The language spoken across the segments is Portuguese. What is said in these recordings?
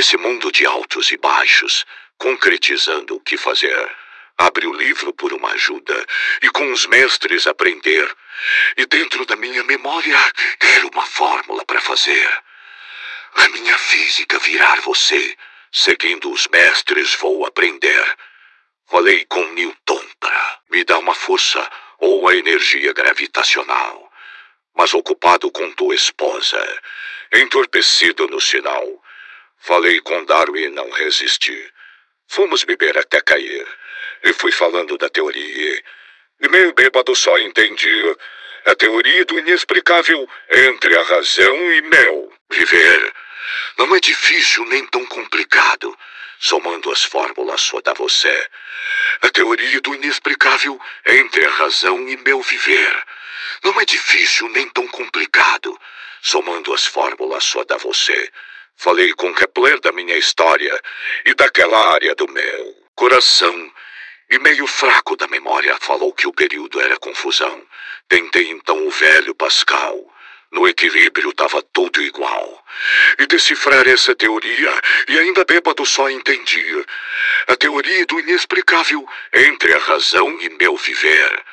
Nesse mundo de altos e baixos, concretizando o que fazer. Abre o livro por uma ajuda e com os mestres aprender. E dentro da minha memória, quero uma fórmula para fazer. A minha física virar você. Seguindo os mestres, vou aprender. Falei com Newton para me dar uma força ou a energia gravitacional. Mas ocupado com tua esposa, entorpecido no sinal. Falei com Darwin e não resisti. Fomos beber até cair. E fui falando da teoria. E meio bêbado só entendi. A teoria do inexplicável entre a razão e mel. Viver não é difícil nem tão complicado. Somando as fórmulas só dá você. A teoria do inexplicável entre a razão e meu viver. Não é difícil nem tão complicado. Somando as fórmulas só dá você. Falei com Kepler da minha história e daquela área do meu coração. E meio fraco da memória falou que o período era confusão. Tentei então o velho Pascal. No equilíbrio estava tudo igual. E decifrar essa teoria, e ainda bêbado só entendia. A teoria do inexplicável entre a razão e meu viver.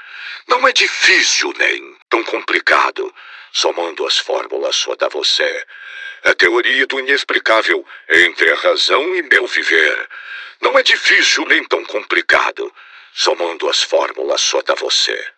Não é difícil nem tão complicado. Somando as fórmulas só dá você. A teoria do inexplicável entre a razão e meu viver. Não é difícil nem tão complicado. Somando as fórmulas só dá você.